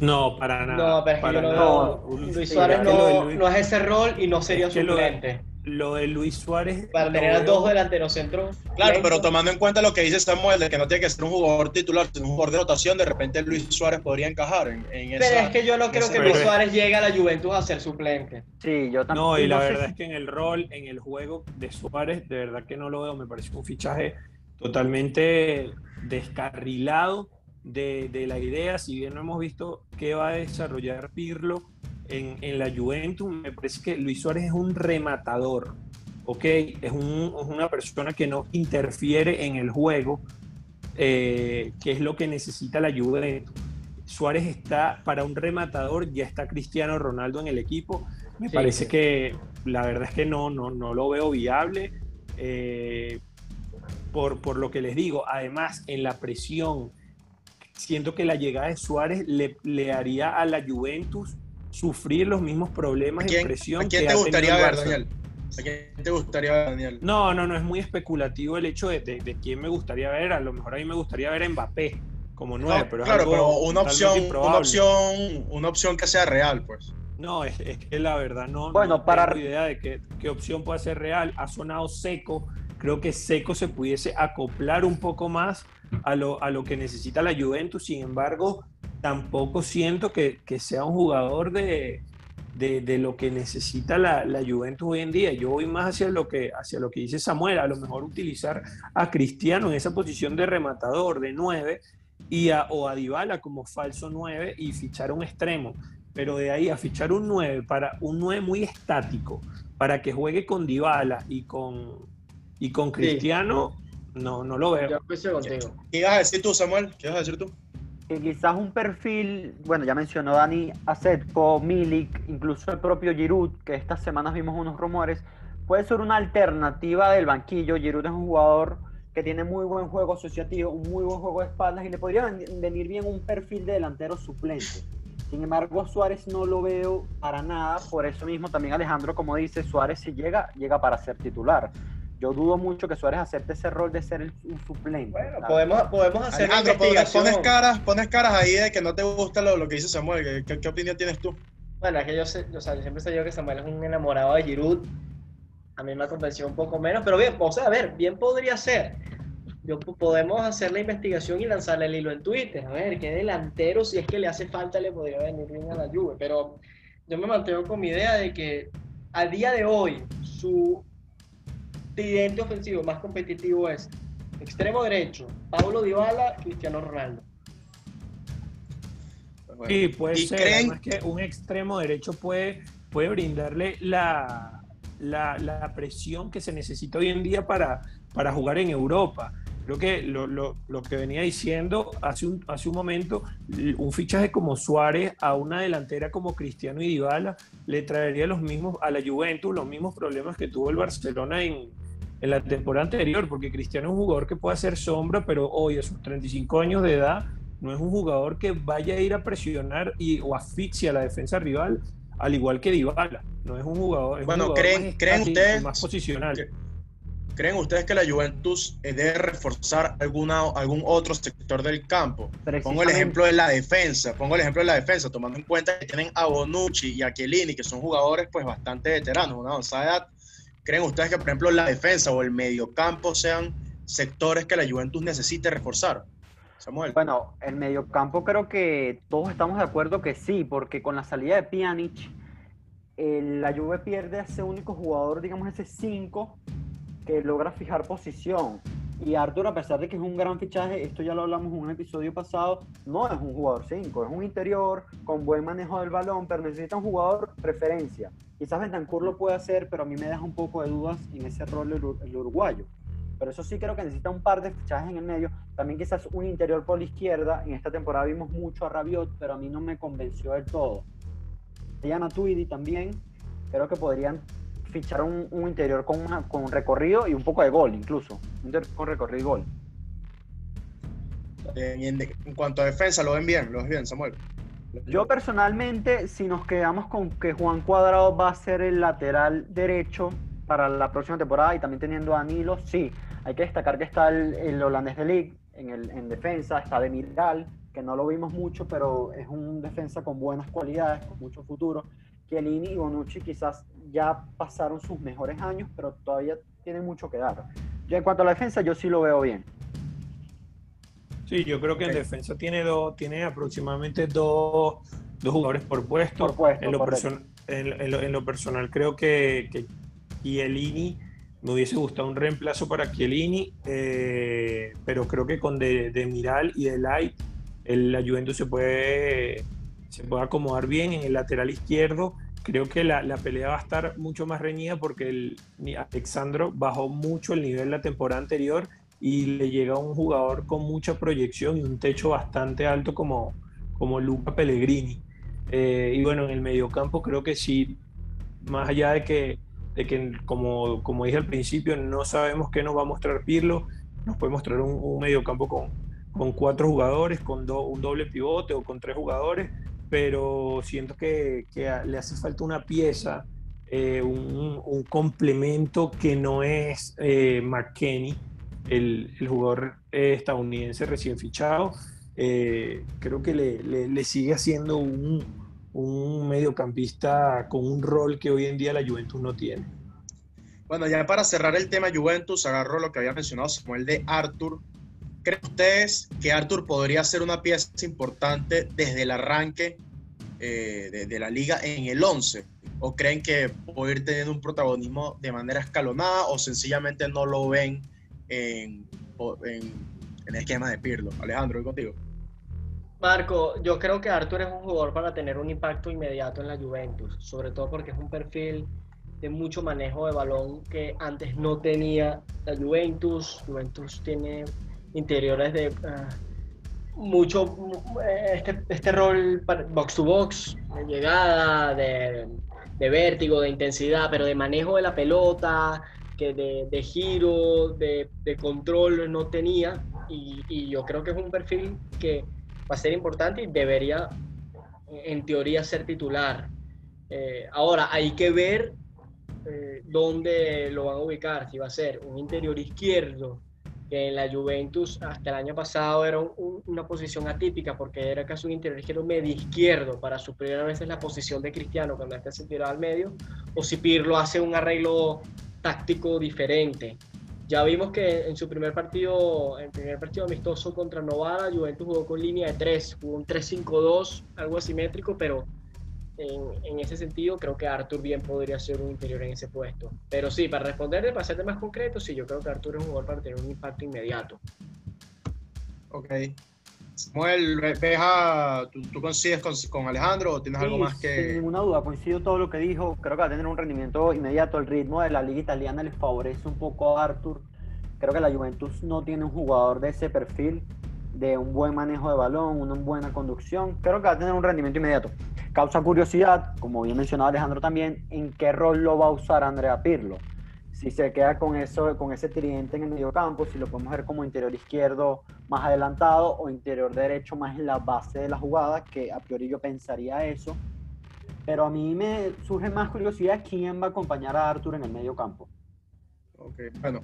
No, para nada. No, pero es que no, Luis Suárez no, no, es ese rol y no sería suplente lo de Luis Suárez. Para tener a dos delanteros centros. Claro, pero tomando en cuenta lo que dice Samuel, de que no tiene que ser un jugador titular, sino un jugador de rotación, de repente Luis Suárez podría encajar en, en Pero es que yo no creo que Luis Suárez llegue a la Juventus a ser suplente. Sí, yo también. No, y la verdad es que en el rol, en el juego de Suárez, de verdad que no lo veo. Me parece un fichaje totalmente descarrilado de, de la idea. Si bien no hemos visto qué va a desarrollar Pirlo en, la Juventus, me parece que Luis Suárez es un rematador, ¿ok? Es, una persona que no interfiere en el juego, eh, que es lo que necesita la Juventus. Suárez está para un rematador, ya está Cristiano Ronaldo en el equipo. Me parece que la verdad es que no, no, no lo veo viable. Eh, por, por, lo que les digo, además en la presión, siento que la llegada de Suárez le, le haría a la Juventus sufrir los mismos problemas de presión. ¿A quién te gustaría ver, Daniel? ¿A quién te gustaría ver, Daniel? No, no, no, es muy especulativo el hecho de, de, de quién me gustaría ver. A lo mejor a mí me gustaría ver a Mbappé como nueve, No, pero es claro, algo pero una opción, una opción, una opción que sea real, pues. No, es, es que la verdad no, Bueno, no para- tengo idea de qué, qué opción puede ser real. Ha sonado seco. Creo que seco se pudiese acoplar un poco más a lo, a lo que necesita la Juventus. Sin embargo, tampoco siento que, que sea un jugador de, de, de lo que necesita la, la Juventus hoy en día. Yo voy más hacia lo, que, hacia lo que dice Samuel, a lo mejor utilizar a Cristiano en esa posición de rematador, de 9, y a, o a Dybala como falso 9 y fichar un extremo. Pero de ahí a fichar un 9 para un 9 muy estático, para que juegue con Dybala y con, y con Cristiano, no, no lo veo. Yo contigo. ¿Qué ibas a decir tú, Samuel? ¿Qué ibas a decir tú? Que quizás un perfil, bueno, ya mencionó Dani Asetko, Milik, incluso el propio Giroud, que estas semanas vimos unos rumores, puede ser una alternativa del banquillo. Giroud es un jugador que tiene muy buen juego asociativo, un muy buen juego de espaldas y le podría ven- venir bien un perfil de delantero suplente. Sin embargo, Suárez no lo veo para nada, por eso mismo también Alejandro, como dice, Suárez si llega, llega para ser titular. Yo dudo mucho que Suárez acepte ese rol de ser el, un suplente. Bueno, ¿sabes? podemos, podemos hacer Alejandro, pones, investigación. pones caras, pones caras ahí de que no te gusta lo, lo que dice Samuel. ¿Qué, qué, qué opinión tienes tú? Bueno, es que yo, sé, o sea, yo siempre sé yo que Samuel es un enamorado de Giroud. A mí me ha convencido un poco menos, pero bien, o sea, a ver, bien podría ser. Yo, podemos hacer la investigación y lanzarle el hilo en Twitter. A ver, qué delantero, si es que le hace falta, le podría venir bien a la Juve. Pero yo me mantengo con mi idea de que a día de hoy su tridente ofensivo más competitivo es extremo derecho, Paulo Dybala, Cristiano Ronaldo. Pues bueno. Sí, puede ¿Y ser. creen- Además que un extremo derecho puede, puede brindarle la, la, la presión que se necesita hoy en día para, para jugar en Europa. Creo que lo, lo- lo que venía diciendo hace un, hace un momento, un fichaje como Suárez a una delantera como Cristiano y Dybala le traería los mismos a la Juventus los mismos problemas que tuvo el Barcelona en, en la temporada anterior, porque Cristiano es un jugador que puede hacer sombra, pero hoy a sus 35 años de edad no es un jugador que vaya a ir a presionar y, o asfixia a la defensa rival, al igual que Dybala. No es un jugador. es un Bueno, jugador ¿creen- más creen estático, ustedes más posicional. que- ¿Creen ustedes que la Juventus eh, debe reforzar alguna, algún otro sector del campo? Pongo el ejemplo de la defensa, pongo el ejemplo de la defensa, tomando en cuenta que tienen a Bonucci y a Chiellini, que son jugadores pues bastante veteranos, una avanzada edad. ¿Creen ustedes que, por ejemplo, la defensa o el mediocampo sean sectores que la Juventus necesite reforzar? Samuel. Bueno, el mediocampo creo que todos estamos de acuerdo que sí, porque con la salida de Pjanic, eh, la Juve pierde a ese único jugador, digamos ese 5, que logra fijar posición. Y Arthur, a pesar de que es un gran fichaje, esto ya lo hablamos en un episodio pasado, no es un jugador 5, es un interior con buen manejo del balón, pero necesita un jugador preferencia. Quizás Bentancur lo puede hacer, pero a mí me deja un poco de dudas en ese rol el uruguayo. Pero eso sí creo que necesita un par de fichajes en el medio. También quizás un interior por la izquierda. En esta temporada vimos mucho a Rabiot, pero a mí no me convenció del todo. Diana Tuidi también. Creo que podrían fichar un, un interior con, una- con un recorrido y un poco de gol incluso. Un interior con recorrido y gol. En, cuanto a defensa, ¿lo ven bien? ¿Lo ven bien, Samuel? Yo personalmente, si nos quedamos con que Juan Cuadrado va a ser el lateral derecho para la próxima temporada y también teniendo a Danilo, sí. Hay que destacar que está el, el holandés de League en, el, en defensa, está de Miral, que no lo vimos mucho, pero es un defensa con buenas cualidades, con mucho futuro. Chiellini y Bonucci quizás ya pasaron sus mejores años, pero todavía tienen mucho que dar. Yo en cuanto a la defensa, yo sí lo veo bien. Sí, yo creo que en Ok. defensa tiene, dos, tiene aproximadamente dos, dos jugadores por puesto. Por puesto, en, lo correcto. person- en, en lo, en lo personal creo que, que Chiellini me hubiese gustado un reemplazo para Chiellini, eh, pero creo que con de, de Miral y de Light el, Juventus se puede, se puede acomodar bien en el lateral izquierdo. Creo que la, la pelea va a estar mucho más reñida porque el, Alexandro bajó mucho el nivel la temporada anterior y le llega un jugador con mucha proyección y un techo bastante alto como, como Luca Pellegrini. Eh, y bueno, en el mediocampo creo que sí, más allá de que, de que como, como dije al principio, no sabemos qué nos va a mostrar Pirlo, nos puede mostrar un, un mediocampo con, con cuatro jugadores, con do- un doble pivote o con tres jugadores, pero siento que, le hace falta una pieza eh, un, complemento que no es eh, McKenney, el, jugador eh, estadounidense recién fichado. Eh, creo que le, sigue haciendo un, un mediocampista con un rol que hoy en día la Juventus no tiene. Bueno, ya para cerrar el tema Juventus, agarro lo que había mencionado Samuel de Arthur. ¿Creen ustedes que Arthur podría ser una pieza importante desde el arranque eh, de, la liga en el 11? ¿O creen que puede ir teniendo un protagonismo de manera escalonada o sencillamente no lo ven en, en, en el esquema de Pirlo? Alejandro, voy contigo. Marco, yo creo que Arthur es un jugador para tener un impacto inmediato en la Juventus, sobre todo porque es un perfil de mucho manejo de balón que antes no tenía la Juventus. Juventus tiene interiores de uh, mucho este, este, rol box to box, de llegada, de, de, vértigo, de intensidad, pero de manejo de la pelota, que de, de giro, de, de, control no tenía. Y, y yo creo que es un perfil que va a ser importante y debería, en teoría, ser titular. Eh, ahora, hay que ver eh, dónde lo van a ubicar, si va a ser un interior izquierdo, que en la Juventus hasta el año pasado era un, una posición atípica porque era casi un interior izquierdo medio izquierdo para suplir a veces la posición de Cristiano cuando este se tiraba al medio, o si Pirlo hace un arreglo táctico diferente. Ya vimos que en su primer partido, en primer partido amistoso contra Novara, Juventus jugó con línea de 3, jugó un 3-5-2, algo asimétrico, pero en, en, ese sentido creo que Arthur bien podría ser un interior en ese puesto. Pero sí, para responderte, para ser más concreto, sí, yo creo que Arthur es un jugador para tener un impacto inmediato. Ok. Samuel, Beja, ¿tú, ¿tú, coincides con, con, Alejandro o tienes sí, algo más que...? Sin ninguna duda, coincido todo lo que dijo. Creo que va a tener un rendimiento inmediato. El ritmo de la liga italiana les favorece un poco a Arthur. Creo que la Juventus no tiene un jugador de ese perfil, de un buen manejo de balón, una buena conducción. Creo que va a tener un rendimiento inmediato. Causa curiosidad, como bien mencionado Alejandro también, en qué rol lo va a usar Andrea Pirlo. Si se queda con, eso, con ese tridente en el medio campo, si lo podemos ver como interior izquierdo más adelantado o interior derecho más en la base de la jugada, que a priori yo pensaría eso. Pero a mí me surge más curiosidad quién va a acompañar a Arthur en el medio campo. Ok, bueno.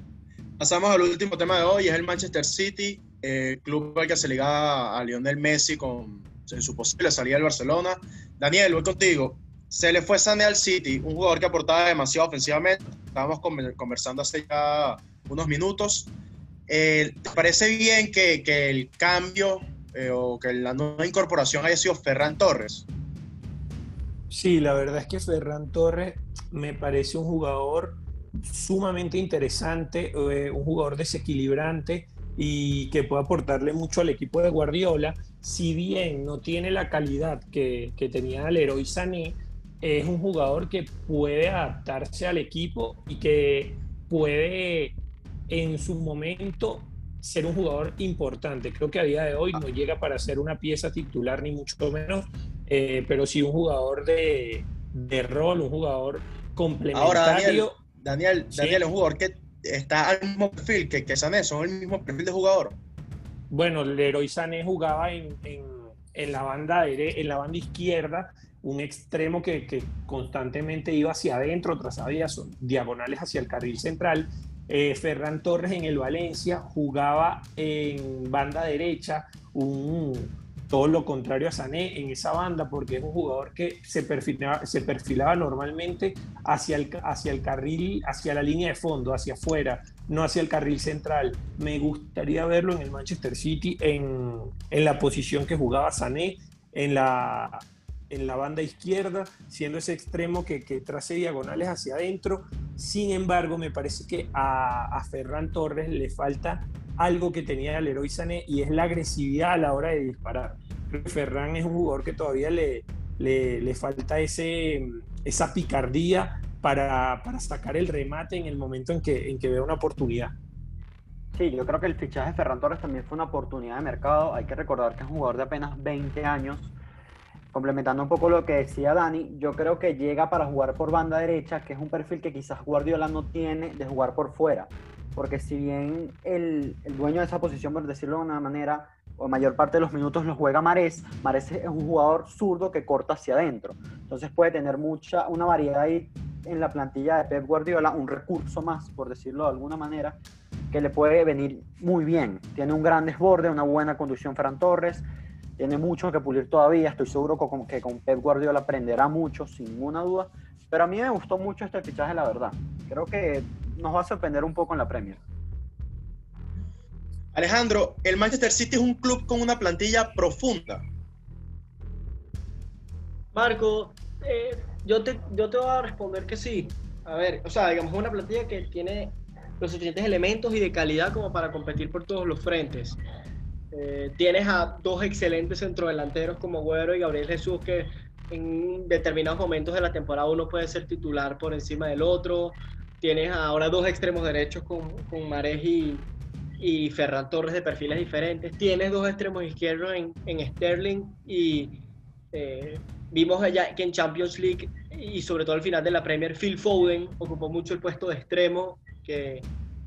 Pasamos al último tema de hoy, es el Manchester City, eh, club al que se liga a Lionel Messi con, su posible salida del Barcelona. Daniel, voy contigo. Se le fue Sané al City, un jugador que aportaba demasiado ofensivamente. Estábamos conversando hace ya unos minutos. Eh, ¿Te parece bien que, el cambio eh, o que la nueva incorporación haya sido Ferran Torres? Sí, la verdad es que Ferran Torres me parece un jugador sumamente interesante, un jugador desequilibrante y que puede aportarle mucho al equipo de Guardiola. Si bien no tiene la calidad que, que tenía héroe Sané, es un jugador que puede adaptarse al equipo y que puede en su momento ser un jugador importante. Creo que a día de hoy no llega para ser una pieza titular ni mucho menos, eh, pero sí un jugador de, de, rol, un jugador complementario. Ahora, Daniel, Daniel, ¿sí? Daniel es un jugador que está al mismo perfil que, que Sané, son el mismo perfil de jugador. Bueno, Leroy Sané jugaba en, en, la banda en la banda izquierda, un extremo que, que, constantemente iba hacia adentro, trazaba diagonales hacia el carril central. Eh, Ferran Torres en el Valencia jugaba en banda derecha, un, todo lo contrario a Sané en esa banda, porque es un jugador que se perfilaba, normalmente hacia el, hacia el carril, hacia la línea de fondo, hacia afuera, no hacia el carril central. Me gustaría verlo en el Manchester City en, en la posición que jugaba Sané, en la, en la banda izquierda, siendo ese extremo que, que trace diagonales hacia adentro. Sin embargo, me parece que a, a Ferran Torres le falta algo que tenía el héroe Sané y es la agresividad a la hora de disparar. Ferran es un jugador que todavía le, le, le falta ese, esa picardía para, para, sacar el remate en el momento en que, en que vea una oportunidad. Sí, yo creo que el fichaje de Ferran Torres también fue una oportunidad de mercado. Hay que recordar que es un jugador de apenas 20 años complementando un poco lo que decía Dani, yo creo que llega para jugar por banda derecha, que es un perfil que quizás Guardiola no tiene de jugar por fuera. Porque si bien el, el dueño de esa posición, por decirlo de una manera, o mayor parte de los minutos lo juega Marés, Marés es un jugador zurdo que corta hacia adentro. Entonces puede tener mucha, una variedad ahí en la plantilla de Pep Guardiola un recurso más, por decirlo de alguna manera, que le puede venir muy bien. Tiene un gran desborde, una buena conducción Ferran Torres, tiene mucho que pulir todavía, estoy seguro que con Pep Guardiola aprenderá mucho, sin ninguna duda, pero a mí me gustó mucho este fichaje, la verdad. Creo que nos va a sorprender un poco en la Premier. Alejandro, el Manchester City es un club con una plantilla profunda. Marco, eh, yo, te, yo te voy a responder que sí. A ver, o sea, digamos, una plantilla que tiene los suficientes elementos y de calidad como para competir por todos los frentes. Eh, tienes a dos excelentes centrodelanteros como Güero y Gabriel Jesús que en determinados momentos de la temporada uno puede ser titular por encima del otro. Tienes ahora dos extremos derechos con, con Marej y, y Ferran Torres de perfiles diferentes. Tienes dos extremos izquierdos en, en Sterling y eh, vimos allá que en Champions League y sobre todo al final de la Premier, Phil Foden ocupó mucho el puesto de extremo, que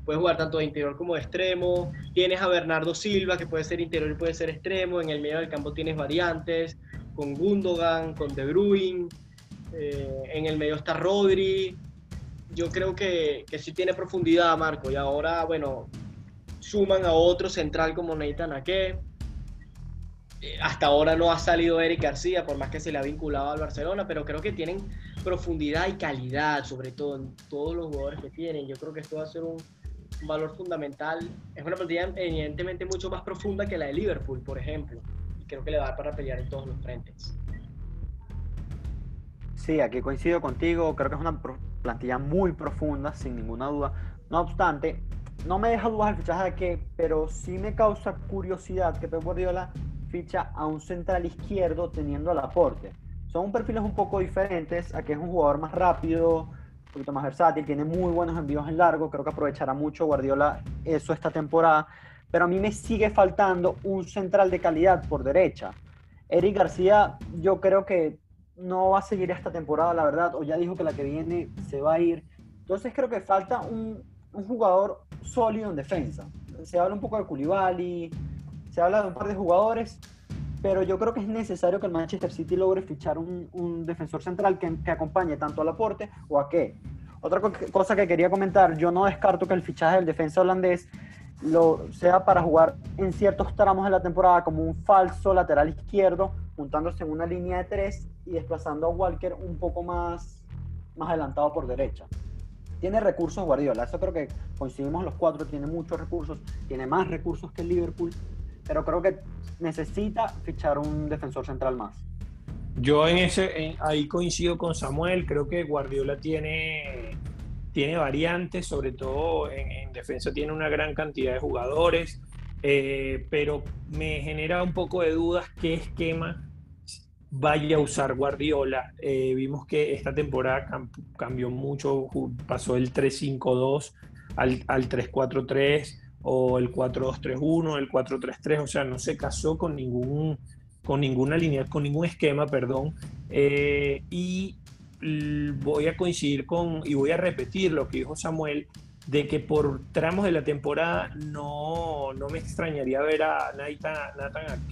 puede jugar tanto de interior como de extremo. Tienes a Bernardo Silva, que puede ser interior y puede ser extremo. En el medio del campo tienes variantes, con Gundogan, con De Bruyne. Eh, en el medio está Rodri. Yo creo que, que sí tiene profundidad, Marco. Y ahora, bueno, suman a otro central como Nathan Ake hasta ahora no ha salido Eric García, por más que se le ha vinculado al Barcelona, pero creo que tienen profundidad y calidad, sobre todo en todos los jugadores que tienen. Yo creo que esto va a ser un, valor fundamental. Es una partida evidentemente mucho más profunda que la de Liverpool, por ejemplo. Y creo que le va a dar para pelear en todos los frentes. Sí, aquí coincido contigo. Creo que es una plantilla muy profunda, sin ninguna duda. No obstante, no me deja dudas el fichaje de que, pero sí me causa curiosidad que Pep Guardiola ficha a un central izquierdo teniendo al aporte. Son perfiles un poco diferentes. Aquí es un jugador más rápido, un poquito más versátil, tiene muy buenos envíos en largo. Creo que aprovechará mucho Guardiola eso esta temporada. Pero a mí me sigue faltando un central de calidad por derecha. Eric García, yo creo que no va a seguir esta temporada, la verdad, o ya dijo que la que viene se va a ir. Entonces creo que falta un, un jugador sólido en defensa. Se habla un poco de Koulibaly, se habla de un par de jugadores, pero yo creo que es necesario que el Manchester City logre fichar un, defensor central que, que, acompañe tanto al aporte o a qué. Otra cosa que quería comentar, yo no descarto que el fichaje del defensa holandés lo sea para jugar en ciertos tramos de la temporada como un falso lateral izquierdo, juntándose en una línea de tres y desplazando a Walker un poco más, más adelantado por derecha. Tiene recursos Guardiola, eso creo que coincidimos los cuatro, tiene muchos recursos, tiene más recursos que el Liverpool, pero creo que necesita fichar un defensor central más. Yo en ese, ahí coincido con Samuel, creo que Guardiola tiene, tiene variantes, sobre todo en, defensa tiene una gran cantidad de jugadores, eh, pero me genera un poco de dudas qué esquema vaya a usar Guardiola. Eh, vimos que esta temporada cambió mucho, pasó el 3-5-2 al, al 3-4-3 o el 4-2-3-1, el 4-3-3, o sea, no se casó con ningún con ninguna línea, con ningún esquema, perdón, eh, y voy a coincidir con, y voy a repetir lo que dijo Samuel, de que por tramos de la temporada no, no me extrañaría ver a Nathan, Nathan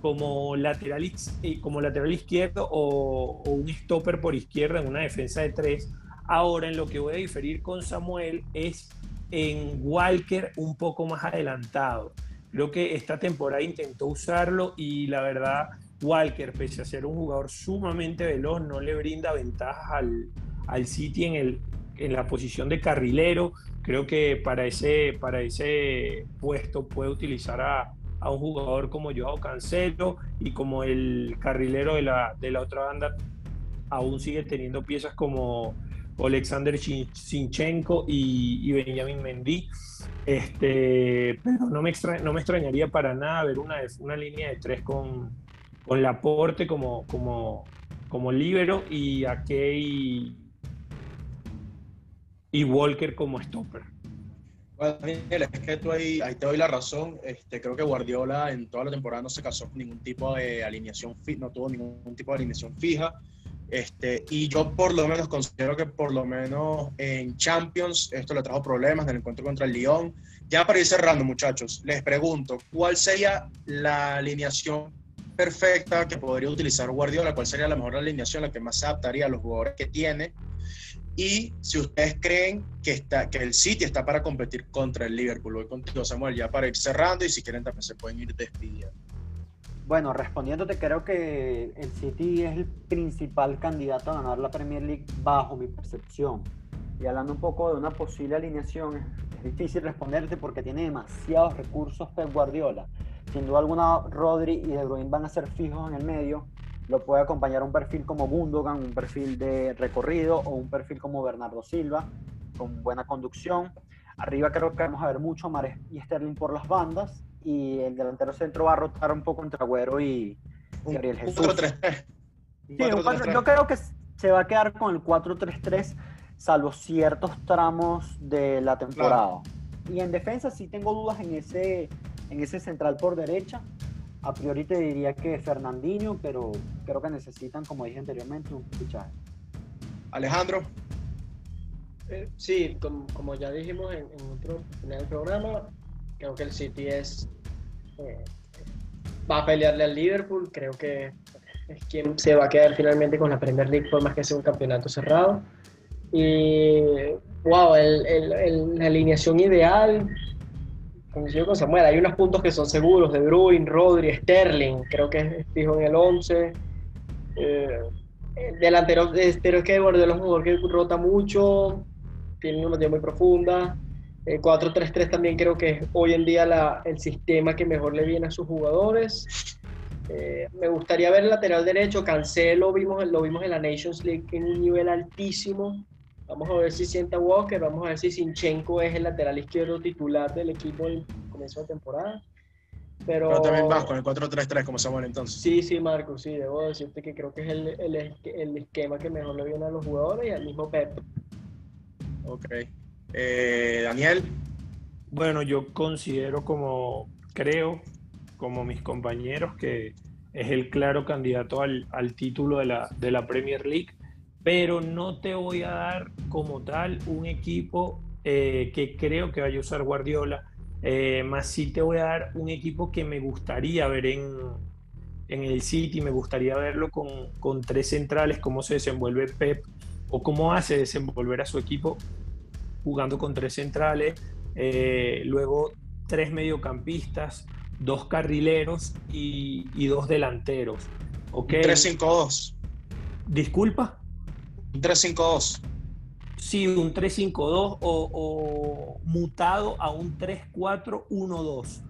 como lateral, eh, como lateral izquierdo o, o, un stopper por izquierda en una defensa de tres. Ahora, en lo que voy a diferir con Samuel es en Walker un poco más adelantado. Creo que esta temporada intentó usarlo y la verdad Walker, pese a ser un jugador sumamente veloz, no le brinda ventajas al, al City en, el, en la posición de carrilero. Creo que para ese, para ese puesto puede utilizar a, a un jugador como Joao Cancelo y como el carrilero de la, de la otra banda aún sigue teniendo piezas como Alexander Sinchenko y, Benjamin Mendy. Este, pero no me, no me extrañaría para nada ver una, una línea de tres con, con Laporte como, como, como líbero y a y, y Walker como stopper. Bueno, Daniel, es que tú ahí, ahí te doy la razón. Este, creo que Guardiola en toda la temporada no se casó con ningún tipo de alineación, no tuvo ningún tipo de alineación fija. Este, y yo por lo menos considero que por lo menos en Champions esto le trajo problemas en el encuentro contra el Lyon. Ya para ir cerrando, muchachos, les pregunto, ¿cuál sería la alineación perfecta que podría utilizar Guardiola? ¿Cuál sería la mejor alineación, la que más se adaptaría a los jugadores que tiene? y si ustedes creen que, está, que el City está para competir contra el Liverpool. Voy contigo, Samuel, ya para ir cerrando y si quieren también se pueden ir despidiendo. Bueno, respondiéndote, creo que el City es el principal candidato a ganar la Premier League bajo mi percepción. Y hablando un poco de una posible alineación, es difícil responderte porque tiene demasiados recursos Pep Guardiola. Sin duda alguna, Rodri y De Bruyne van a ser fijos en el medio. Lo puede acompañar un perfil como Gundogan, un perfil de recorrido o un perfil como Bernardo Silva, con buena conducción. Arriba creo que vamos a ver mucho Mares y Sterling por las bandas. Y el delantero centro va a rotar un poco entre Agüero y Gabriel Jesús. 4-3-3. Sí, un cuatro- yo creo que se va a quedar con el 4-3-3, salvo ciertos tramos de la temporada. Y en defensa sí tengo dudas en ese, en ese central por derecha. A priori te diría que Fernandinho, pero creo que necesitan, como dije anteriormente, un fichaje. Alejandro, Eh, sí, como, como ya dijimos en, en otro final del programa, creo que el City es va a pelearle al Liverpool. Creo que es quien se va a quedar finalmente con la Premier League, por más que sea un campeonato cerrado. Y wow, el, el- el- la alineación ideal. Coincido con Samuel, hay unos puntos que son seguros: De Bruyne, Rodri, Sterling. Creo que es fijo en el 11. Eh, el delantero, pero es que Guardiola es un jugador que rota mucho, tiene una partida muy profunda. El 4-3-3 también creo que es hoy en día la- el sistema que mejor le viene a sus jugadores. Eh, me gustaría ver el lateral derecho, Cancelo, vimos, lo vimos en la Nations League en un nivel altísimo. Vamos a ver si sienta Walker, vamos a ver si Sinchenko es el lateral izquierdo titular del equipo en comienzo de temporada. Pero, pero también vas con el 4-3-3 como Samuel entonces. Sí, sí, Marco, sí, debo decirte que creo que es el, el, el esquema que mejor le viene a los jugadores y al mismo Pep. Ok. Eh, Daniel, Bueno, yo considero como, creo, como mis compañeros, que es el claro candidato al, título de la, Premier League, pero no te voy a dar como tal un equipo eh, que creo que vaya a usar Guardiola, eh, más sí te voy a dar un equipo que me gustaría ver en, en el City, me gustaría verlo con, con tres centrales, cómo se desenvuelve Pep o cómo hace desenvolver a su equipo jugando con tres centrales, eh, luego tres mediocampistas, dos carrileros y, y dos delanteros. ¿ok? 3-5-2. Disculpa. 3-5-2. Sí, un 3-5-2 o, o mutado a un 3-4-1-2.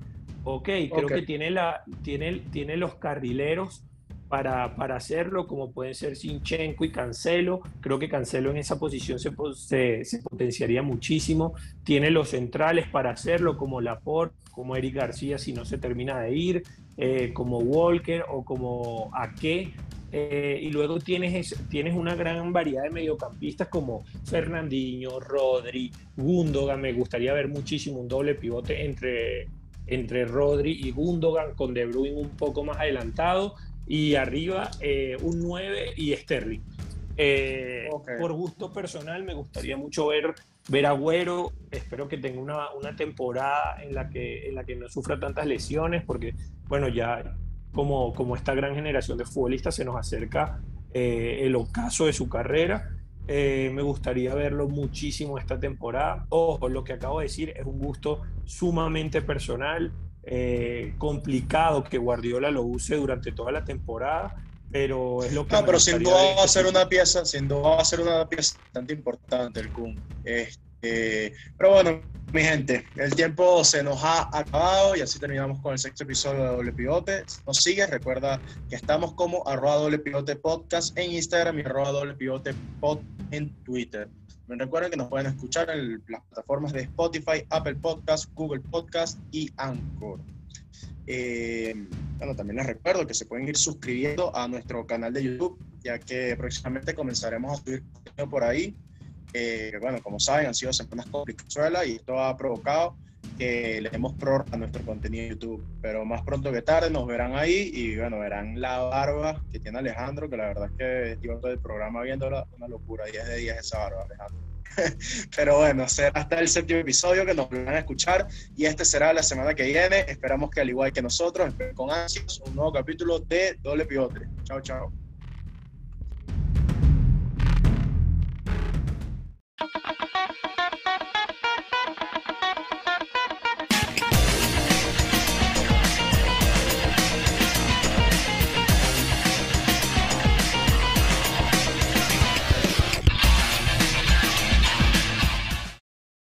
Ok, creo Ok. que tiene, la, tiene, tiene los carrileros para, para hacerlo, como pueden ser Sinchenko y Cancelo. Creo que Cancelo en esa posición se, se, potenciaría muchísimo. Tiene los centrales para hacerlo, como Laporte, como Eric García si no se termina de ir, eh, como Walker o como Ake. Eh, y luego tienes, es- tienes una gran variedad de mediocampistas como Fernandinho, Rodri, Gundogan. Me gustaría ver muchísimo un doble pivote entre, entre Rodri y Gundogan, con De Bruyne un poco más adelantado. Y arriba eh, un 9 y Sterling. Eh. Por gusto personal, me gustaría mucho ver, ver a Agüero. Espero que tenga una, una temporada en la, que, en la que no sufra tantas lesiones, porque, bueno, ya como, como esta gran generación de futbolistas se nos acerca eh, el ocaso de su carrera. Eh, me gustaría verlo muchísimo esta temporada. Ojo, lo que acabo de decir es un gusto sumamente personal, eh, complicado que Guardiola lo use durante toda la temporada, pero es lo que No, pero sin duda va a ser una pieza, sin duda va a ser una pieza bastante importante el Kun. Este, pero bueno, mi gente, el tiempo se nos ha acabado y así terminamos con el sexto episodio de Doble Pivote. Si nos sigues, recuerda que estamos como arroba doble pivote podcast en Instagram y arroba doble pivote pod en Twitter. Recuerden que nos pueden escuchar en las plataformas de Spotify, Apple Podcast, Google Podcast y Anchor. Eh, bueno, también les recuerdo que se pueden ir suscribiendo a nuestro canal de YouTube, ya que próximamente comenzaremos a subir contenido por ahí. Eh, bueno, como saben, han sido semanas complicadas y esto ha provocado que le demos prórroga a nuestro contenido en YouTube. Pero más pronto que tarde nos verán ahí y bueno, verán la barba que tiene Alejandro, que la verdad es que yo todo el programa viéndola, una locura, 10 de 10 esa barba, Alejandro. Pero bueno, será hasta el séptimo episodio que nos van a escuchar y este será la semana que viene. Esperamos que al igual que nosotros, con ansias un nuevo capítulo de Doble Pivote. Chao, chao.